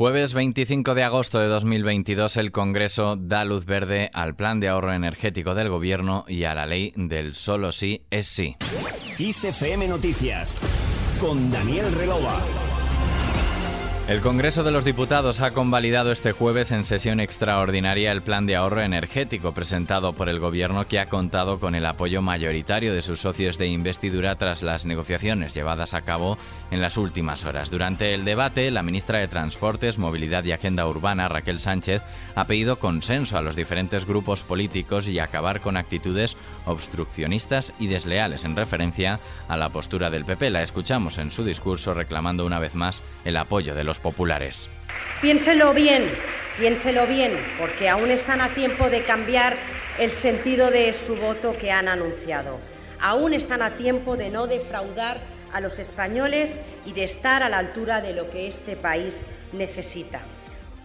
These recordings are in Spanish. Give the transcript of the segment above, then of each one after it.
Jueves 25 de agosto de 2022 el Congreso da luz verde al plan de ahorro energético del Gobierno y a la ley del solo sí es sí. Noticias con Daniel Relova. El Congreso de los Diputados ha convalidado este jueves en sesión extraordinaria el plan de ahorro energético presentado por el Gobierno que ha contado con el apoyo mayoritario de sus socios de investidura tras las negociaciones llevadas a cabo en las últimas horas. Durante el debate, la ministra de Transportes, Movilidad y Agenda Urbana, Raquel Sánchez, ha pedido consenso a los diferentes grupos políticos y acabar con actitudes obstruccionistas y desleales en referencia a la postura del PP. La escuchamos en su discurso reclamando una vez más el apoyo de los populares. Piénselo bien, piénselo bien, porque aún están a tiempo de cambiar el sentido de su voto que han anunciado. Aún están a tiempo de no defraudar a los españoles y de estar a la altura de lo que este país necesita.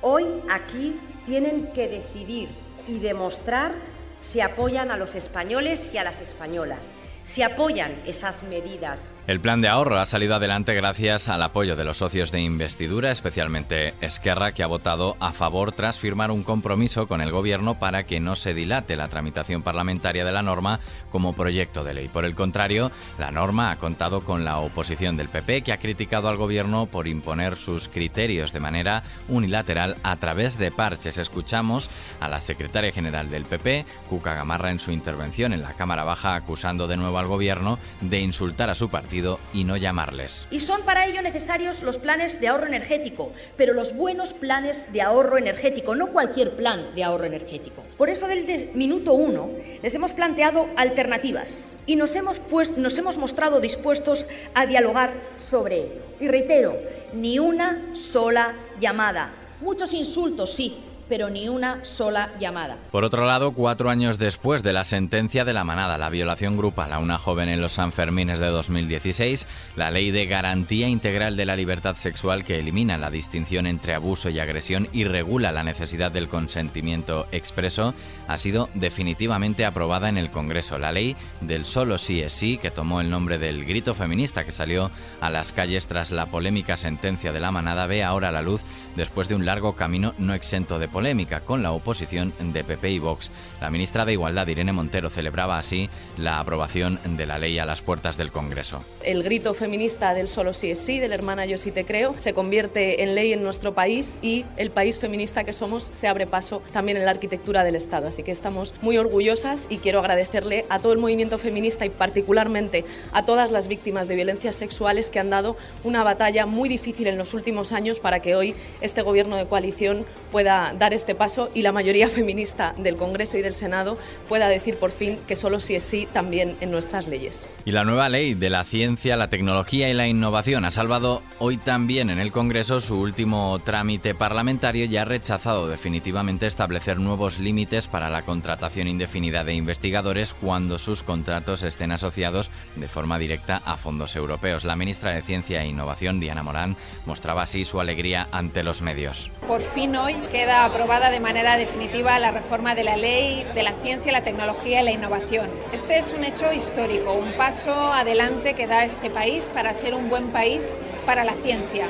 Hoy aquí tienen que decidir y demostrar si apoyan a los españoles y a las españolas si apoyan esas medidas. El plan de ahorro ha salido adelante gracias al apoyo de los socios de investidura, especialmente Esquerra, que ha votado a favor tras firmar un compromiso con el Gobierno para que no se dilate la tramitación parlamentaria de la norma como proyecto de ley. Por el contrario, la norma ha contado con la oposición del PP, que ha criticado al Gobierno por imponer sus criterios de manera unilateral a través de parches. Escuchamos a la secretaria general del PP, Cuca Gamarra, en su intervención en la Cámara Baja, acusando de nuevo al gobierno de insultar a su partido y no llamarles. Y son para ello necesarios los planes de ahorro energético, pero los buenos planes de ahorro energético, no cualquier plan de ahorro energético. Por eso desde minuto uno les hemos planteado alternativas y nos hemos, pues, nos hemos mostrado dispuestos a dialogar sobre ello. Y reitero, ni una sola llamada. Muchos insultos, sí, pero ni una sola llamada. Por otro lado, cuatro años después de la sentencia de la manada, la violación grupal a una joven en los Sanfermines de 2016, la ley de garantía integral de la libertad sexual que elimina la distinción entre abuso y agresión y regula la necesidad del consentimiento expreso ha sido definitivamente aprobada en el Congreso. La ley del solo sí es sí, que tomó el nombre del grito feminista que salió a las calles tras la polémica sentencia de la manada, ve ahora la luz después de un largo camino no exento de polémica con la oposición de PP y Vox. La ministra de Igualdad, Irene Montero, celebraba así la aprobación de la ley a las puertas del Congreso. El grito feminista del solo sí es sí, del hermana yo sí te creo, se convierte en ley en nuestro país y el país feminista que somos se abre paso también en la arquitectura del Estado. Así que estamos muy orgullosas y quiero agradecerle a todo el movimiento feminista y particularmente a todas las víctimas de violencias sexuales que han dado una batalla muy difícil en los últimos años para que hoy este gobierno de coalición pueda dar este paso y la mayoría feminista del Congreso y del Senado pueda decir por fin que solo sí es sí también en nuestras leyes. Y la nueva ley de la ciencia, la tecnología y la innovación ha salvado hoy también en el Congreso su último trámite parlamentario y ha rechazado definitivamente establecer nuevos límites para la contratación indefinida de investigadores cuando sus contratos estén asociados de forma directa a fondos europeos. La ministra de Ciencia e Innovación, Diana Morán, mostraba así su alegría ante los medios. Por fin hoy queda aprobada de manera definitiva la reforma de la ley de la ciencia, la tecnología y la innovación. Este es un hecho histórico, un paso adelante que da este país para ser un buen país para la ciencia.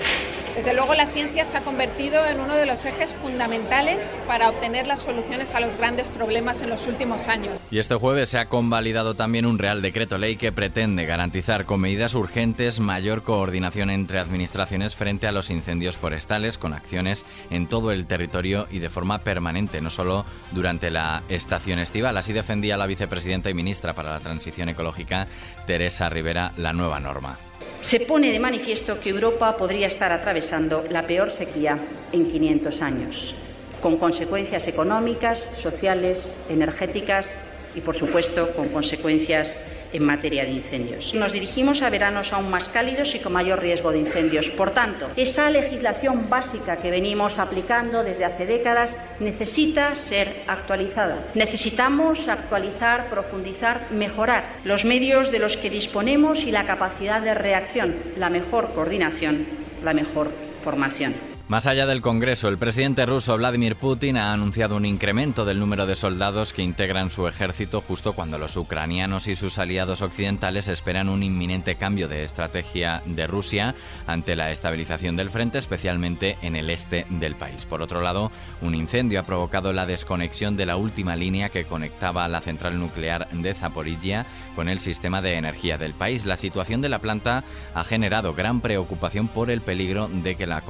Desde luego la ciencia se ha convertido en uno de los ejes fundamentales para obtener las soluciones a los grandes problemas en los últimos años. Y este jueves se ha convalidado también un Real Decreto Ley que pretende garantizar con medidas urgentes mayor coordinación entre administraciones frente a los incendios forestales con acciones en todo el territorio y de forma permanente, no solo durante la estación estival. Así defendía la vicepresidenta y ministra para la Transición Ecológica, Teresa Rivera, la nueva norma se pone de manifiesto que Europa podría estar atravesando la peor sequía en 500 años, con consecuencias económicas, sociales, energéticas y, por supuesto, con consecuencias en materia de incendios. Nos dirigimos a veranos aún más cálidos y con mayor riesgo de incendios. Por tanto, esa legislación básica que venimos aplicando desde hace décadas necesita ser actualizada. Necesitamos actualizar, profundizar, mejorar los medios de los que disponemos y la capacidad de reacción, la mejor coordinación, la mejor formación. Más allá del Congreso, el presidente ruso Vladimir Putin ha anunciado un incremento del número de soldados que integran su ejército justo cuando los ucranianos y sus aliados occidentales esperan un inminente cambio de estrategia de Rusia ante la estabilización del frente, especialmente en el este del país. Por otro lado, un incendio ha provocado la desconexión de la última línea que conectaba la central nuclear de Zaporizhia con el sistema de energía del país. La situación de la planta ha generado gran preocupación por el peligro de que la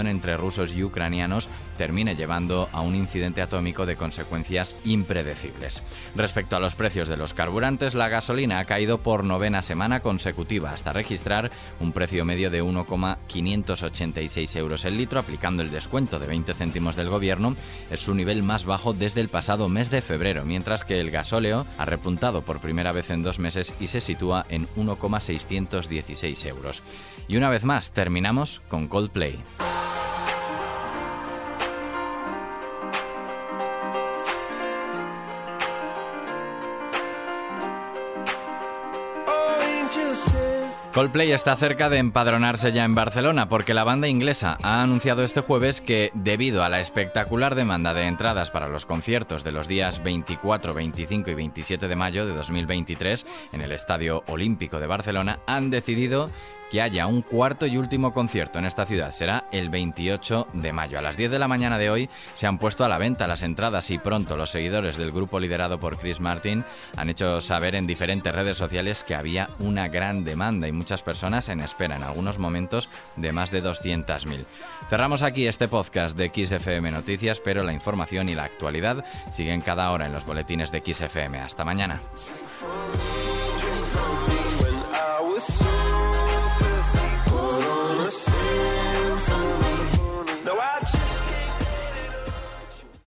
entre rusos y ucranianos termine llevando a un incidente atómico de consecuencias impredecibles. Respecto a los precios de los carburantes, la gasolina ha caído por novena semana consecutiva hasta registrar un precio medio de 1,586 euros el litro, aplicando el descuento de 20 céntimos del gobierno. Es su nivel más bajo desde el pasado mes de febrero, mientras que el gasóleo ha repuntado por primera vez en dos meses y se sitúa en 1,616 euros. Y una vez más, terminamos con Coldplay. Coldplay está cerca de empadronarse ya en Barcelona porque la banda inglesa ha anunciado este jueves que, debido a la espectacular demanda de entradas para los conciertos de los días 24, 25 y 27 de mayo de 2023 en el Estadio Olímpico de Barcelona, han decidido que haya un cuarto y último concierto en esta ciudad. Será el 28 de mayo. A las 10 de la mañana de hoy se han puesto a la venta las entradas y pronto los seguidores del grupo liderado por Chris Martin han hecho saber en diferentes redes sociales que había una gran demanda y muchas personas en espera en algunos momentos de más de 200.000. Cerramos aquí este podcast de XFM Noticias, pero la información y la actualidad siguen cada hora en los boletines de XFM. Hasta mañana.